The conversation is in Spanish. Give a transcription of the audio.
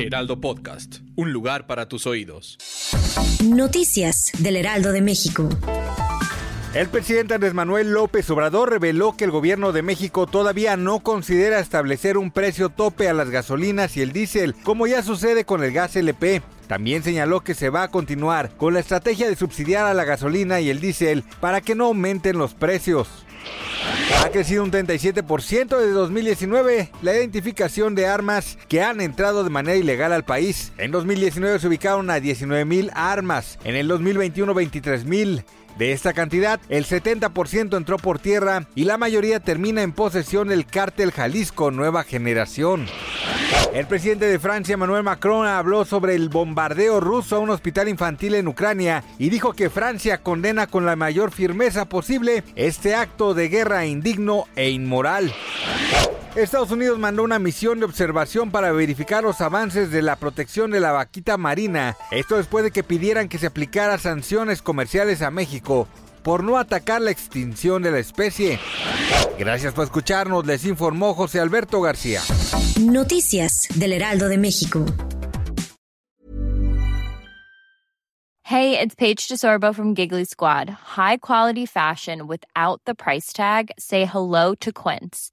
Heraldo Podcast, un lugar para tus oídos. Noticias del Heraldo de México. El presidente Andrés Manuel López Obrador reveló que el gobierno de México todavía no considera establecer un precio tope a las gasolinas y el diésel, como ya sucede con el gas LP. También señaló que se va a continuar con la estrategia de subsidiar a la gasolina y el diésel para que no aumenten los precios. Ha crecido un 37% desde 2019 la identificación de armas que han entrado de manera ilegal al país. En 2019 se ubicaron a 19 mil armas, en el 2021 23 mil. De esta cantidad, el 70% entró por tierra y la mayoría termina en posesión del cártel Jalisco Nueva Generación. El presidente de Francia, Emmanuel Macron, habló sobre el bombardeo ruso a un hospital infantil en Ucrania y dijo que Francia condena con la mayor firmeza posible este acto de guerra indigno e inmoral. Estados Unidos mandó una misión de observación para verificar los avances de la protección de la vaquita marina. Esto después de que pidieran que se aplicara sanciones comerciales a México por no atacar la extinción de la especie. Gracias por escucharnos, les informó José Alberto García. Noticias del Heraldo de México. Hey, it's Paige DeSorbo from Giggly Squad. High quality fashion without the price tag. Say hello to Quince.